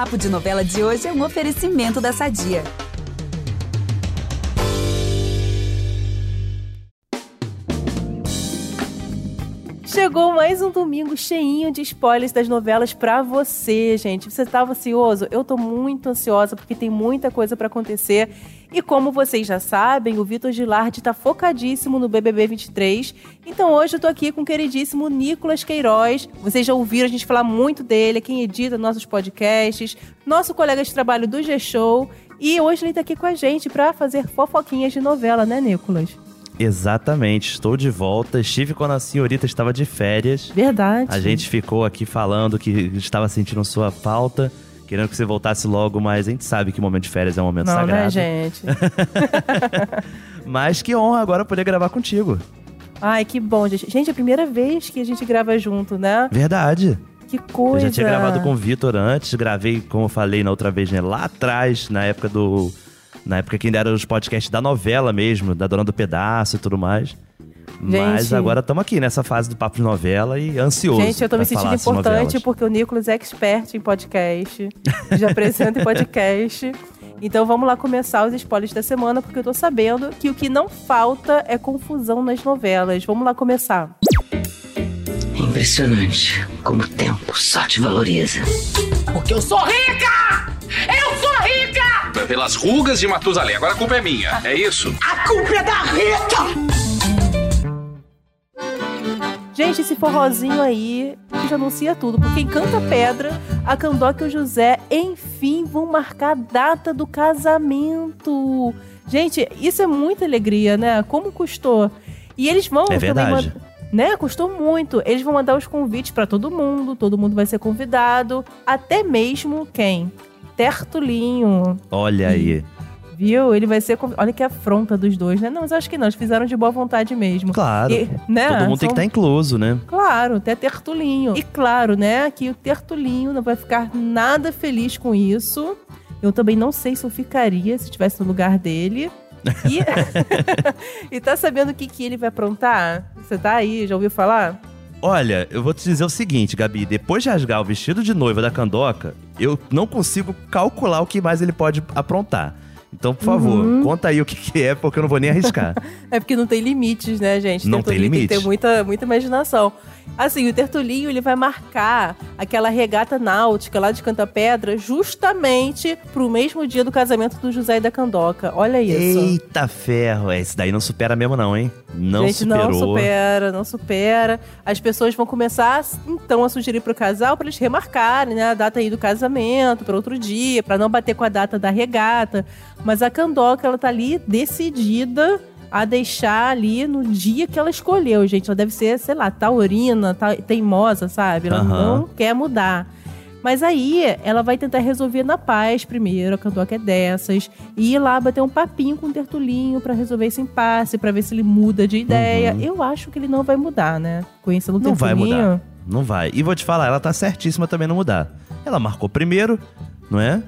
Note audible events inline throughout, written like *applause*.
Papo de Novela de hoje é um oferecimento da Sadia. Chegou mais um domingo cheinho de spoilers das novelas pra você, gente. Você tava ansioso? Eu tô muito ansiosa porque tem muita coisa para acontecer. E como vocês já sabem, o Vitor Gilardi tá focadíssimo no BBB 23. Então hoje eu tô aqui com o queridíssimo Nicolas Queiroz. Vocês já ouviram a gente falar muito dele, quem edita nossos podcasts, nosso colega de trabalho do G-Show. E hoje ele tá aqui com a gente para fazer fofoquinhas de novela, né, Nicolas? Exatamente, estou de volta. Estive quando a senhorita estava de férias. Verdade. A gente ficou aqui falando que estava sentindo sua falta, querendo que você voltasse logo, mas a gente sabe que momento de férias é um momento Não, sagrado. né, gente? *laughs* mas que honra agora poder gravar contigo. Ai, que bom, gente. Gente, é a primeira vez que a gente grava junto, né? Verdade. Que coisa. Eu já tinha gravado com o Vitor antes, gravei, como eu falei na outra vez, né, lá atrás, na época do. Na época que ainda eram os podcasts da novela mesmo, da Dona do Pedaço e tudo mais. Mas Gente. agora estamos aqui nessa fase do papo de novela e ansioso. Gente, eu tô me sentindo importante porque o Nicolas é expert em podcast. Já apresenta em podcast. *laughs* Então vamos lá começar os spoilers da semana, porque eu tô sabendo que o que não falta é confusão nas novelas. Vamos lá começar. É impressionante como o tempo só te valoriza. Porque eu sou rica! Eu sou rica! Pelas rugas de Matusalém. Agora a culpa é minha, é isso? A culpa é da Rita! Gente, esse forrozinho aí já anuncia tudo, porque em Canta Pedra, a Candoca e o José, enfim, vão marcar a data do casamento. Gente, isso é muita alegria, né? Como custou? E eles vão É também verdade. mand- Né? Custou muito. Eles vão mandar os convites pra todo mundo, todo mundo vai ser convidado, até mesmo quem? Tertulinho. Olha aí. Viu? Ele vai ser. Olha que afronta dos dois, né? Não, mas eu acho que não. Eles fizeram de boa vontade mesmo. Claro. E, né? Todo mundo tem que São- estar incluso, né? Claro, até Tertulinho. E claro, né, que o Tertulinho não vai ficar nada feliz com isso. Eu também não sei se eu ficaria se estivesse no lugar dele. E, *laughs* *laughs* e tá sabendo o que, que ele vai aprontar? Você tá aí, já ouviu falar? Olha, eu vou te dizer o seguinte, Gabi. Depois de rasgar o vestido de noiva da Candoca, eu não consigo calcular o que mais ele pode aprontar. Então, por favor, Uhum. conta aí o que, que é, porque eu não vou nem arriscar. *laughs* É porque não tem limites, né, gente? Não tem Tertulinho Tem que ter limite. muita, muita imaginação. Assim, o Tertulinho, ele vai marcar aquela regata náutica lá de Canta Pedra justamente pro mesmo dia do casamento do José e da Candoca. Olha isso. Eita ferro, esse daí não supera mesmo não, hein? Não Gente, superou. não supera, não supera. As pessoas vão começar, então, a sugerir pro casal para eles remarcarem, né, a data aí do casamento para outro dia, para não bater com a data da regata. Mas a Candoca, ela tá ali decidida a deixar ali no dia que ela escolheu, gente. Ela deve ser, sei lá, taurina, ta- teimosa, sabe? Ela Aham. não quer mudar. Mas aí ela vai tentar resolver na paz primeiro, a Candoca é dessas, e ir lá bater um papinho com o Tertulinho pra resolver esse impasse, pra ver se ele muda de ideia. Eu acho que ele não vai mudar, né? Conhecendo o Uhum. Não vai Tertulinho. mudar. Não vai. E vou te falar, ela tá certíssima também não mudar. Ela marcou primeiro, não é?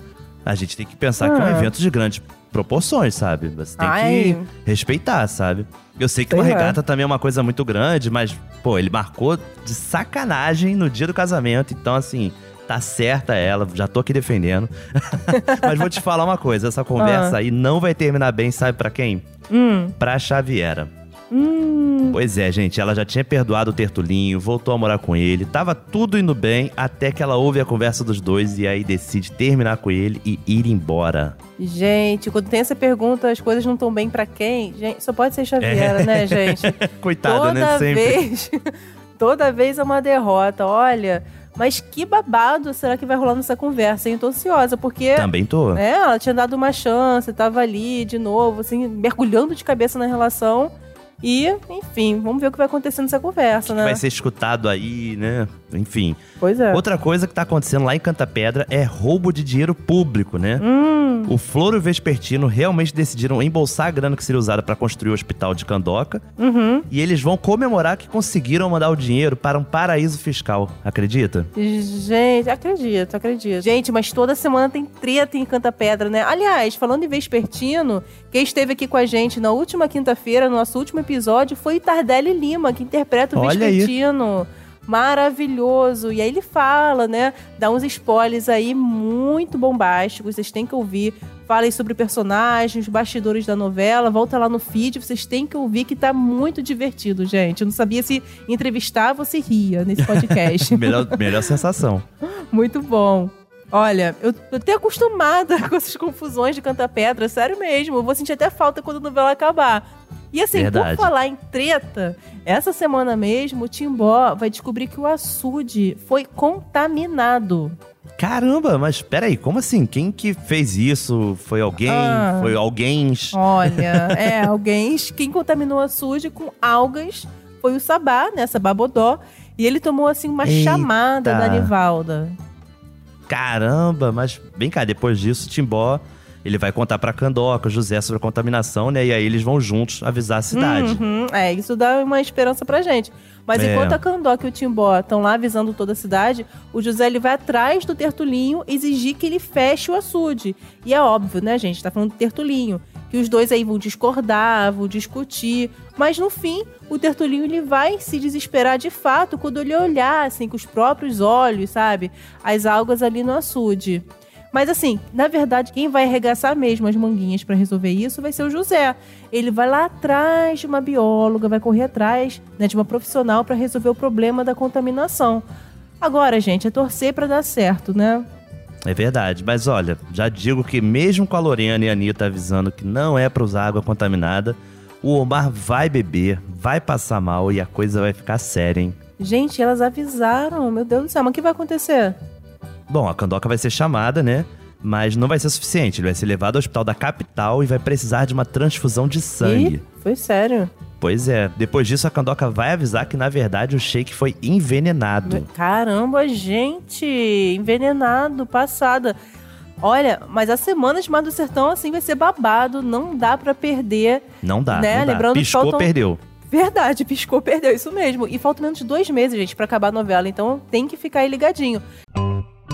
A gente tem que pensar que é um Ah. evento de grandes proporções, sabe? Você tem Ai. que respeitar, sabe? Eu sei que uma Sei lá. regata também é uma coisa muito grande, mas, pô, ele marcou de sacanagem no dia do casamento. Então, assim, tá certa ela, já tô aqui defendendo. *laughs* mas vou te falar uma coisa: essa conversa Ah. aí não vai terminar bem, sabe pra quem? Hum, Pra Xaviera. Hum. Pois é, gente, ela já tinha perdoado o Tertulinho, voltou a morar com ele, tava tudo indo bem, até que ela ouve a conversa dos dois e aí decide terminar com ele e ir embora. Gente, quando tem essa pergunta, as coisas não estão bem pra quem? Gente, só pode ser Xaviera, É. né, gente? *laughs* Coitada, toda né? Sempre. vez, *laughs* toda vez é uma derrota. Olha, mas que babado será que vai rolar nessa conversa? hein? Eu tô ansiosa, porque Também tô. é, ela tinha dado uma chance, tava ali de novo, assim, mergulhando de cabeça na relação. E, enfim, vamos ver o que vai acontecer nessa conversa, né? Vai ser escutado aí, né? Enfim. Pois é. Outra coisa que tá acontecendo lá em Canta Pedra é roubo de dinheiro público, né? Hum, O Floro e o Vespertino realmente decidiram embolsar a grana que seria usada para construir o hospital de Candoca. uhum. E eles vão comemorar que conseguiram mandar o dinheiro para um paraíso fiscal. Acredita? Gente, acredito, acredito. Gente, mas toda semana tem treta em Canta Pedra, né? Aliás, falando em Vespertino, quem esteve aqui com a gente na última quinta-feira, no nosso último episódio, foi Tardelli Lima, que interpreta o Olha aí. Maravilhoso. E aí ele fala, né? Dá uns spoilers aí muito bombásticos, vocês têm que ouvir. Falem sobre personagens, bastidores da novela, volta lá no feed, vocês têm que ouvir que tá muito divertido, gente. Eu não sabia se entrevistava ou se ria nesse podcast. *laughs* melhor, melhor sensação. muito bom. Olha, eu tô até acostumada *laughs* com essas confusões de cantar pedra, sério mesmo. Eu vou sentir até falta quando a novela acabar. E assim, Verdade. por falar em treta, essa semana mesmo o Timbó vai descobrir que o açude foi contaminado. Caramba, mas peraí, como assim? Quem que fez isso? Foi alguém? Ah. Foi alguém? Olha, *laughs* é, alguém. Quem contaminou o açude com algas foi o Sabá, né? Sabá Bodó. E ele tomou, assim, uma Eita. chamada da Nivalda. Caramba, mas vem cá, depois disso, Timbó, ele vai contar pra Candoca, José sobre a contaminação, né? E aí eles vão juntos avisar a cidade. Uhum, é, isso dá uma esperança pra gente. Mas É. enquanto a Candoca e o Timbó estão lá avisando toda a cidade, o José ele vai atrás do Tertulinho exigir que ele feche o açude. E é óbvio, né, gente? Tá falando do Tertulinho. Que os dois aí vão discordar, vão discutir. Mas no fim, o Tertulinho ele vai se desesperar de fato quando ele olhar, assim, com os próprios olhos, sabe? As algas ali no açude. Mas assim, na verdade, quem vai arregaçar mesmo as manguinhas pra resolver isso vai ser o José. Ele vai lá atrás de uma bióloga, vai correr atrás né, de uma profissional pra resolver o problema da contaminação. Agora, gente, é torcer pra dar certo, né? É verdade, mas olha, já digo que mesmo com a Lorena e a Anitta avisando que não é pra usar água contaminada, o Omar vai beber, vai passar mal e a coisa vai ficar séria, hein? Gente, elas avisaram, meu Deus do céu, mas o que vai acontecer? Bom, a Candoca vai ser chamada, né? Mas não vai ser suficiente. Ele vai ser levado ao hospital da capital e vai precisar de uma transfusão de sangue. Ih, foi sério. Pois é, depois disso a Candoca vai avisar que na verdade o shake foi envenenado. Caramba, gente, envenenado, passada. Olha, mas a semana de Mar do Sertão, assim, vai ser babado, não dá pra perder. Não dá, Né? não dá. Lembrando que Piscou, faltam- perdeu. Verdade, piscou, perdeu, isso mesmo. E faltam menos de dois meses, gente, pra acabar a novela, então tem que ficar aí ligadinho.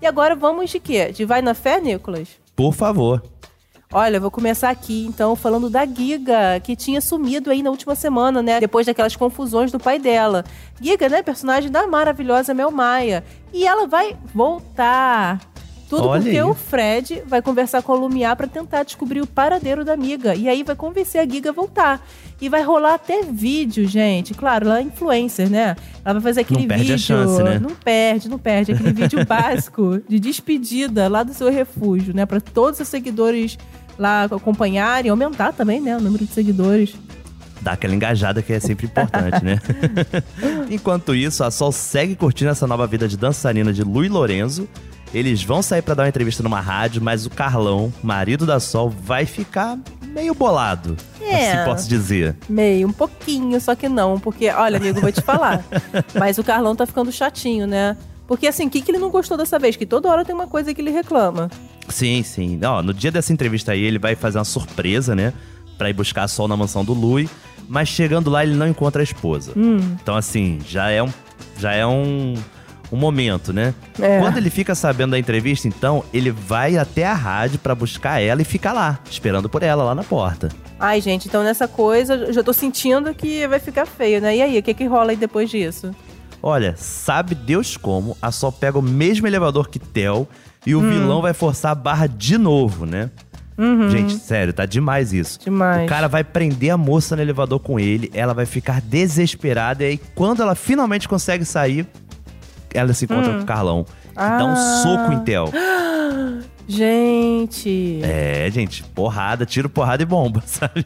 E agora vamos de quê? De Vai na Fé, Nicolas? Por favor. Olha, eu vou começar aqui, então, falando da Giga, que tinha sumido aí na última semana, né? Depois daquelas confusões do pai dela. Giga, né? Personagem da maravilhosa Mel Maia. E ela vai voltar. Tudo Olha porque aí. o Fred vai conversar com a Lumiar pra tentar descobrir o paradeiro da amiga. E aí vai convencer a Giga a voltar. E vai rolar até vídeo, gente. Claro, ela é influencer, né? Ela vai fazer aquele Não perde vídeo. a chance, né? Não perde, não perde. Aquele vídeo *laughs* básico de despedida lá do seu refúgio, né? Pra todos os seguidores lá acompanharem, aumentar também, né? O número de seguidores. Dá aquela engajada que é sempre importante, né? *laughs* Enquanto isso, a Sol segue curtindo essa nova vida de dançarina de Lu e Lorenzo. Eles vão sair pra dar uma entrevista numa rádio, mas o Carlão, marido da Sol, vai ficar meio bolado. É. Assim posso dizer. Meio, um pouquinho, só que não. Porque, olha, amigo, vou te falar. *laughs* mas o Carlão tá ficando chatinho, né? Porque assim, o que, que ele não gostou dessa vez? Que toda hora tem uma coisa que ele reclama. Sim, sim. Ó, no dia dessa entrevista aí, ele vai fazer uma surpresa, né? Pra ir buscar a Sol na mansão do Lui. Mas chegando lá, ele não encontra a esposa. Hum. Então, assim, já é um, já é um, um momento, né? É. Quando ele fica sabendo da entrevista, então, ele vai até a rádio pra buscar ela e fica lá, esperando por ela lá na porta. Ai, gente, então nessa coisa, eu já tô sentindo que vai ficar feio, né? E aí, o que que rola aí depois disso? Olha, sabe Deus como, a Sol pega o mesmo elevador que Tel e Hum. o vilão vai forçar a barra de novo, né? Gente, sério, tá demais isso. Uhum. Demais. O cara vai prender a moça no elevador com ele, ela vai ficar desesperada e aí quando ela finalmente consegue sair, ela se encontra com o Carlão, que dá um Hum. Ah. soco em Tel. *gasps* Gente, É, gente, porrada, tiro, porrada e bomba, *laughs* sabe?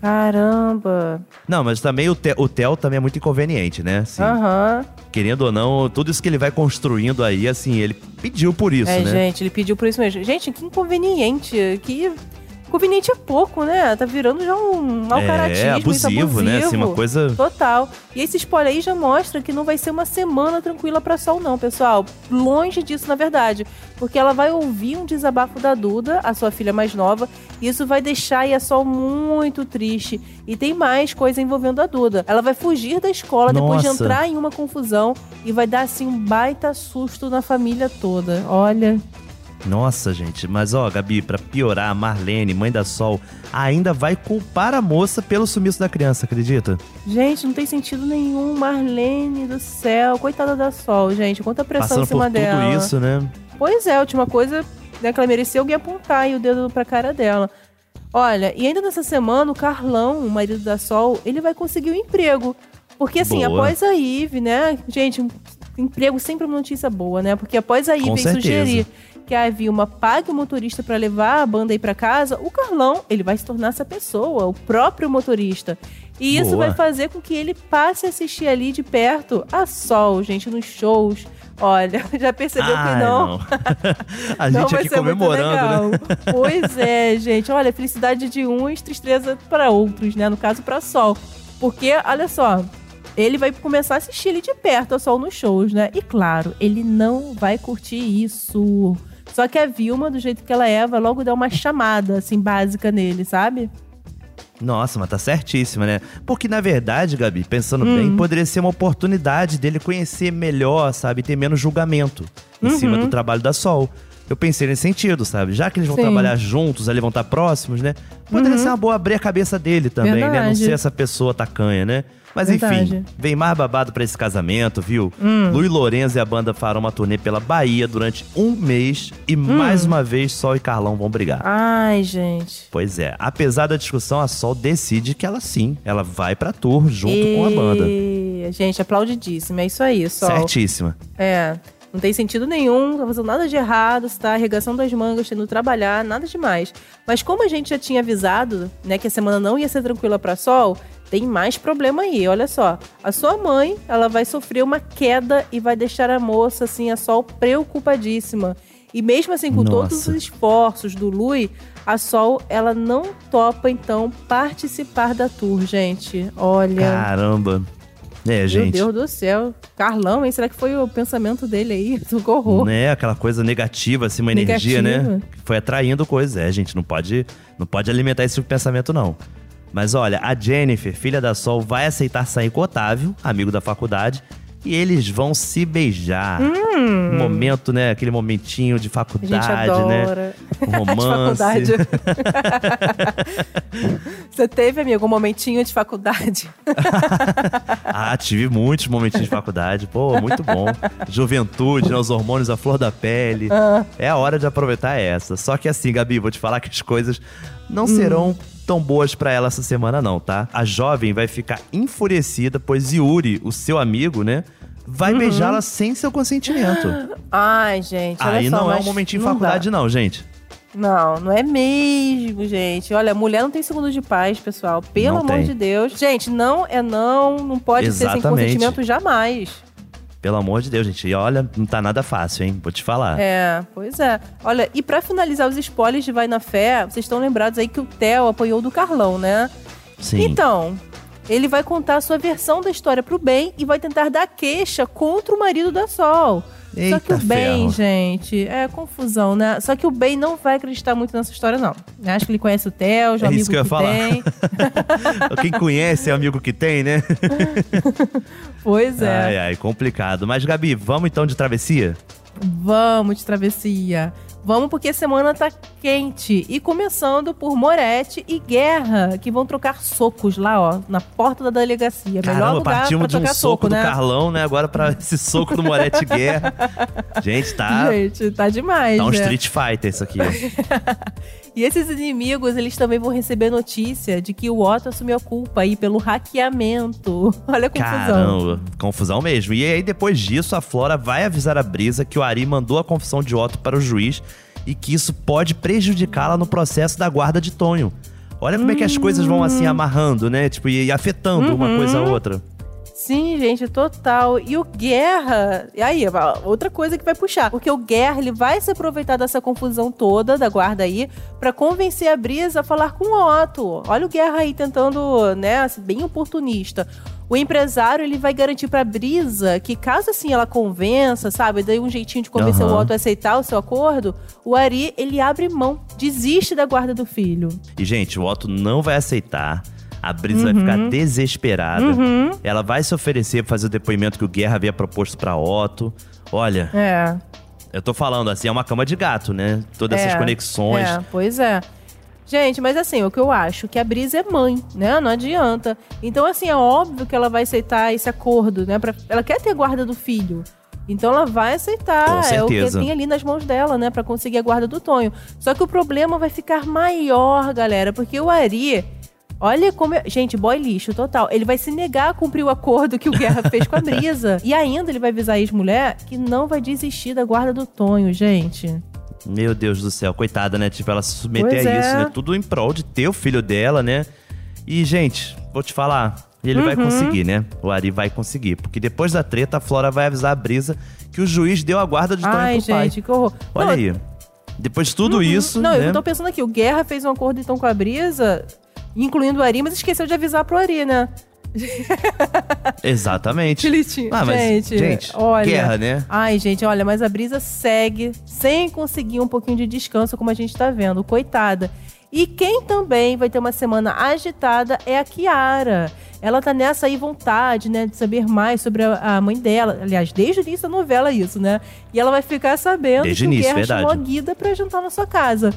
caramba. Não, mas também o, Te o Theo também é muito inconveniente, né? Assim, Aham. Querendo ou não, tudo isso que ele vai construindo aí, assim, ele pediu por isso, É, né? gente, ele pediu por isso mesmo. Gente, que inconveniente. Que Conveniente é pouco, né? Tá virando já um mau caratismo, é, isso abusivo, né? Assim, uma coisa. Total. E esse spoiler aí já mostra que não vai ser uma semana tranquila pra Sol, não, pessoal. Longe disso, na verdade. Porque ela vai ouvir um desabafo da Duda, a sua filha mais nova, e isso vai deixar a Sol muito triste. E tem mais coisa envolvendo a Duda. Ela vai fugir da escola depois de Nossa. entrar em uma confusão e vai dar, assim, um baita susto na família toda. Olha. Nossa, gente. Mas ó, Gabi, pra piorar, a Marlene, mãe da Sol, ainda vai culpar a moça pelo sumiço da criança, acredita? Gente, não tem sentido nenhum. Marlene do céu. Coitada da Sol, gente. Quanta pressão Passando em cima por tudo dela. isso, né? Pois é, a última coisa né, que ela merecia alguém apontar aí o dedo pra cara dela. Olha, e ainda nessa semana, o Carlão, o marido da Sol, ele vai conseguir um emprego. Porque assim, Boa. após a Ive, né? Gente, emprego sempre é uma notícia boa, né? Porque após a Ive sugerir que a Vilma pague o motorista pra levar a banda aí pra casa, o Carlão, ele vai se tornar essa pessoa, o próprio motorista. E isso Boa. vai fazer com que ele passe a assistir ali de perto a Sol, gente, nos shows. Olha, *laughs* já percebeu Ai, que não? *laughs* a Não gente vai aqui ser muito comemorando, né? legal. Pois é, gente. Olha, felicidade de uns, tristeza para outros, né? No caso, para Sol. Porque, olha só, ele vai começar a assistir ele de perto a Sol nos shows, né? E claro, ele não vai curtir isso. Só que a Vilma, do jeito que ela é, vai logo dar uma chamada, assim, básica nele, sabe? Nossa, mas tá certíssima, né? Porque na verdade, Gabi, pensando Hum. bem, poderia ser uma oportunidade dele conhecer melhor, sabe? Ter menos julgamento em cima Uhum. do trabalho da Sol. Eu pensei nesse sentido, sabe? Já que eles vão Sim. trabalhar juntos, ali vão estar próximos, né? Poderia ser uma boa abrir a cabeça dele também, né? Não Uhum. Verdade. ser essa pessoa tacanha, né? Mas enfim, Verdade. vem mais babado pra esse casamento, viu? Hum. Luiz Lourenço e a banda farão uma turnê pela Bahia durante um mês e Hum. mais uma vez Sol e Carlão vão brigar. Ai, gente. Pois é, apesar da discussão, a Sol decide que ela sim, ela vai pra tour junto com a banda. E... Gente, aplaudidíssimo. É isso aí, Sol. Certíssima. É, não tem sentido nenhum, não tá fazendo nada de errado, você tá arregaçando as mangas, tendo trabalhar, nada demais. Mas como a gente já tinha avisado, né, que a semana não ia ser tranquila pra Sol, tem mais problema aí, olha só. A sua mãe, ela vai sofrer uma queda e vai deixar a moça, assim, a Sol preocupadíssima. E mesmo assim, com todos Nossa. os esforços do Lui, a Sol, ela não topa, então, participar da tour, gente. Olha... Caramba. É, Meu gente. Deus do céu. Carlão, hein? Será que foi o pensamento dele aí? *laughs* Socorro. Né, aquela coisa negativa, assim, uma energia, Negativa. né? Que foi atraindo coisas. É, gente, não pode, não pode alimentar esse pensamento, não. Mas olha, a Jennifer, filha da Sol, vai aceitar sair com o Otávio, amigo da faculdade, e eles vão se beijar. Um momento, né? Aquele momentinho de Hum. A gente faculdade, né? Um *laughs* De romance. faculdade. *laughs* Você teve, amigo, um momentinho de faculdade? *laughs* Ah, tive muitos momentinhos de faculdade. Pô, muito bom. Juventude, né? Os hormônios à flor da pele. Ah. É a hora de aproveitar essa. Só que assim, Gabi, vou te falar que as coisas não serão tão boas pra ela essa semana, não, tá? A jovem vai ficar enfurecida, pois Yuri, o seu amigo, né? Vai Uhum. beijá-la sem seu consentimento. Ai, gente, Aí só, não é um momentinho de não faculdade, dá. não, gente. Não, não é mesmo, gente. Olha, mulher não tem segundo de paz, pessoal. Pelo Não amor tem. de Deus. Gente, não é não, não pode ser sem Exatamente. consentimento jamais. Pelo amor de Deus, gente. E olha, não tá nada fácil, hein? Vou te falar. É, pois é. Olha, e pra finalizar os spoilers de Vai na Fé, vocês estão lembrados aí que o Theo apoiou do Carlão, né? Sim. Então, ele vai contar a sua versão da história pro bem e vai tentar dar queixa contra o marido da Sol. Só que Eita o bem, ferro. gente, é confusão, né? Só que o bem não vai acreditar muito nessa história, não. Acho que ele conhece o Theo, já É amigo isso que eu ia falar. tem. *laughs* Quem conhece é amigo que tem, né? *laughs* Pois é. Ai, ai, complicado. Mas, Gabi, vamos então de travessia? Vamos de travessia. Vamos porque a semana tá quente. E começando por Moretti e Guerra, que vão trocar socos lá, ó, na porta da delegacia. Melhor Caramba, lugar pra partimos de um soco, soco, do né? Carlão, né? Agora pra esse soco do Moretti Guerra. *laughs* Gente, tá, Gente, tá demais, tá um né? Street Fighter isso aqui. *laughs* E esses inimigos, eles também vão receber notícia de que o Otto assumiu a culpa aí pelo hackeamento. *laughs* Olha a confusão. Caramba, confusão mesmo. E aí, depois disso, a Flora vai avisar a Brisa que o Ari mandou a confissão de Otto para o juiz e que isso pode prejudicá-la no processo da guarda de Tonho. Olha como é que as coisas vão assim amarrando, né? Tipo, e, afetando uma Uhum. coisa a outra. Sim, gente, total. E o Guerra, e aí, outra coisa que vai puxar, porque o Guerra, ele vai se aproveitar dessa confusão toda da guarda aí para convencer a Brisa a falar com o Otto. Olha o Guerra aí tentando, né, assim, bem oportunista. O empresário, ele vai garantir pra Brisa que caso assim ela convença, sabe, dê um jeitinho de convencer uhum. o Otto a aceitar o seu acordo, o Ari, ele abre mão, desiste da guarda do filho. E gente, o Otto não vai aceitar. A Brisa uhum. vai ficar uhum. desesperada. Uhum. Ela vai se oferecer pra fazer o depoimento que o Guerra havia proposto pra Otto. Olha. É. Eu tô falando assim, é uma cama de gato, né? Todas é, essas conexões. É, pois é. Gente, mas assim, o que eu acho que a Brisa é mãe, né? Não adianta. Então, assim, é óbvio que ela vai aceitar esse acordo, né? Pra, ela quer ter a guarda do filho. Então ela vai aceitar. É o que tem ali nas mãos dela, né? Pra conseguir a guarda do Tonho. Só que o problema vai ficar maior, galera, porque o Ari Olha como. É... Gente, boy lixo total. Ele vai se negar a cumprir o acordo que o Guerra fez com a Brisa. *laughs* E ainda ele vai avisar a ex-mulher que não vai desistir da guarda do Tonho, gente. Meu Deus do céu, coitada, né? Tipo, ela se submeter pois a é. isso, né? Tudo em prol de ter o filho dela, né? E, gente, vou te falar, ele uhum. vai conseguir, né? O Ari vai conseguir. Porque depois da treta, a Flora vai avisar a Brisa que o juiz deu a guarda de Tonho Ai, pro gente, pai. que horror. Olha não, aí. Depois de tudo uhum. isso. Não, né? eu tô pensando aqui, o Guerra fez um acordo então com a Brisa incluindo o Ari, mas esqueceu de avisar pro Ari, né? Exatamente. *laughs* Ah, mas, gente, gente, olha. Guerra, né? Ai, gente, olha, mas a brisa segue sem conseguir um pouquinho de descanso, como a gente tá vendo. Coitada. E quem também vai ter uma semana agitada é a Kiara. Ela tá nessa aí vontade, né, de saber mais sobre a, a, mãe dela. Aliás, desde o início da novela isso, né? E ela vai ficar sabendo desde que o início, Guerra verdade. chamou a Guida pra jantar na sua casa.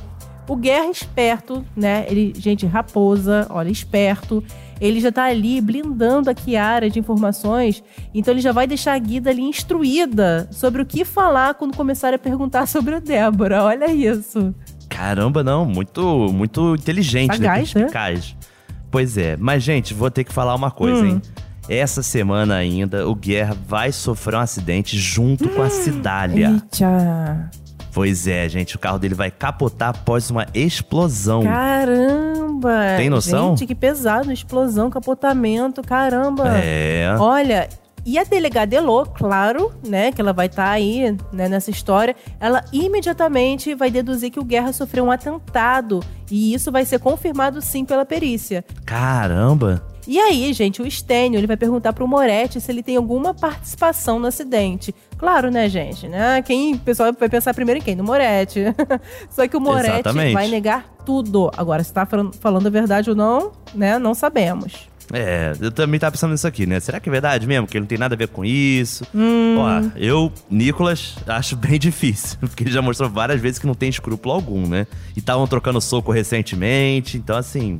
O Guerra esperto, né? Ele, gente, raposa, olha, esperto. Ele já tá ali blindando a Kiara de informações, então ele já vai deixar a Guida ali instruída sobre o que falar quando começarem a perguntar sobre a Débora. Olha isso. Caramba, não, muito muito inteligente, né? Sagaz, né? Perspicaz. Pois é, mas gente, vou ter que falar uma coisa, hum. hein? Essa semana ainda, o Guerra vai sofrer um acidente junto hum. com a Cidália. Eita. Pois é, gente, o carro dele vai capotar após uma explosão. Caramba! Tem noção? Gente, que pesado, explosão, capotamento, caramba. É. Olha, e a delegada Elô, claro, né, que ela vai estar tá aí né, nessa história, ela imediatamente vai deduzir que o Guerra sofreu um atentado. E isso vai ser confirmado sim pela perícia. Caramba! E aí, gente, o Stênio, ele vai perguntar pro Moretti se ele tem alguma participação no acidente. Claro, né, gente? Né? Quem, o pessoal vai pensar primeiro em quem? No Moretti. *laughs* Só que o Moretti Exatamente. vai negar tudo. Agora, se tá falando a verdade ou não, né, não sabemos. É, eu também tava pensando nisso aqui, né? Será que é verdade mesmo? Que ele não tem nada a ver com isso? Hum. Ó, eu, Nicolas, acho bem *laughs* difícil. Porque ele já mostrou várias vezes que não tem escrúpulo algum, né? E estavam trocando soco recentemente. Então, assim,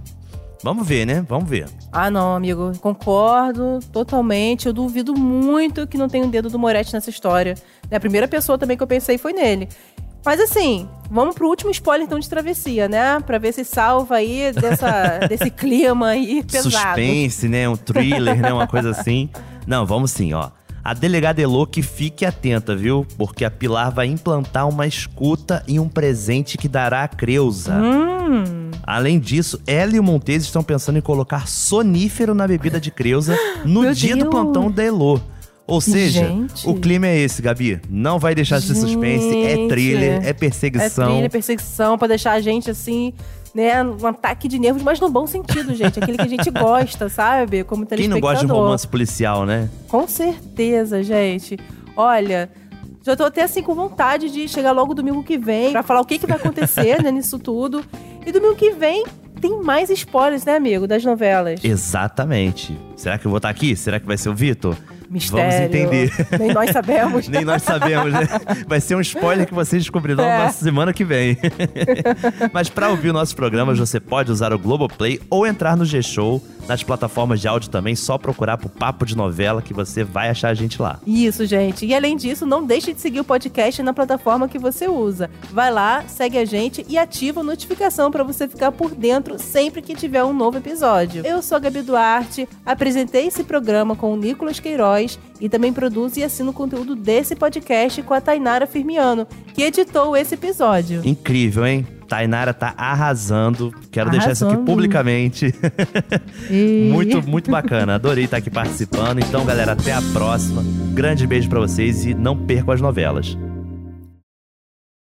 Vamos ver, né? Vamos ver. Ah, não, amigo. Concordo totalmente. Eu duvido muito que não tenha um dedo do Moretti nessa história. A primeira pessoa também que eu pensei foi nele. Mas assim, vamos pro último spoiler então de travessia, né? Pra ver se salva aí dessa, *laughs* desse clima aí pesado. Suspense, né? Um thriller, né? Uma coisa assim. Não, vamos sim, ó. A delegada Elô que fique atenta, viu? Porque a Pilar vai implantar uma escuta e um presente que dará a Creuza. Hum. Além disso, ela e o Montes estão pensando em colocar sonífero na bebida de Creuza no Meu dia Deus. do plantão da Elô. Ou seja, Gente. o clima é esse, Gabi. Não vai deixar de ser suspense, é thriller, é É perseguição. trilha, perseguição, pra deixar a gente assim, né, um ataque de nervos, mas no bom sentido, gente. Aquele que a gente *laughs* gosta, sabe? Como Quem não gosta de um romance policial, né? Com certeza, gente. Olha, já tô até assim com vontade de chegar logo domingo que vem pra falar o que, que vai acontecer né, *laughs* nisso tudo. E domingo que vem tem mais spoilers, né, amigo, das novelas. Exatamente. Será que eu vou estar aqui? Será que vai ser o Vitor? Mistério. Vamos entender. Nem nós sabemos. *laughs* Nem nós sabemos, né? Vai ser um spoiler que vocês descobrirão É. na semana que vem. *laughs* Mas para ouvir nossos programas, você pode usar o Globoplay ou entrar no G-Show, nas plataformas de áudio também, só procurar por Papo de Novela que você vai achar a gente lá. Isso, gente. E além disso, não deixe de seguir o podcast na plataforma que você usa. Vai lá, segue a gente e ativa a notificação para você ficar por dentro sempre que tiver um novo episódio. Eu sou a Gabi Duarte, apresentei esse programa com o Nicolas Queiroz e também produzo e assino o conteúdo desse podcast com a Tainara Firmiano, que editou esse episódio. Incrível, hein? Tainara tá arrasando. Quero deixar isso aqui Arrasando. publicamente. E- *laughs* muito, muito bacana. Adorei estar aqui participando. Então, galera, até a próxima. Um grande beijo pra vocês e não percam as novelas.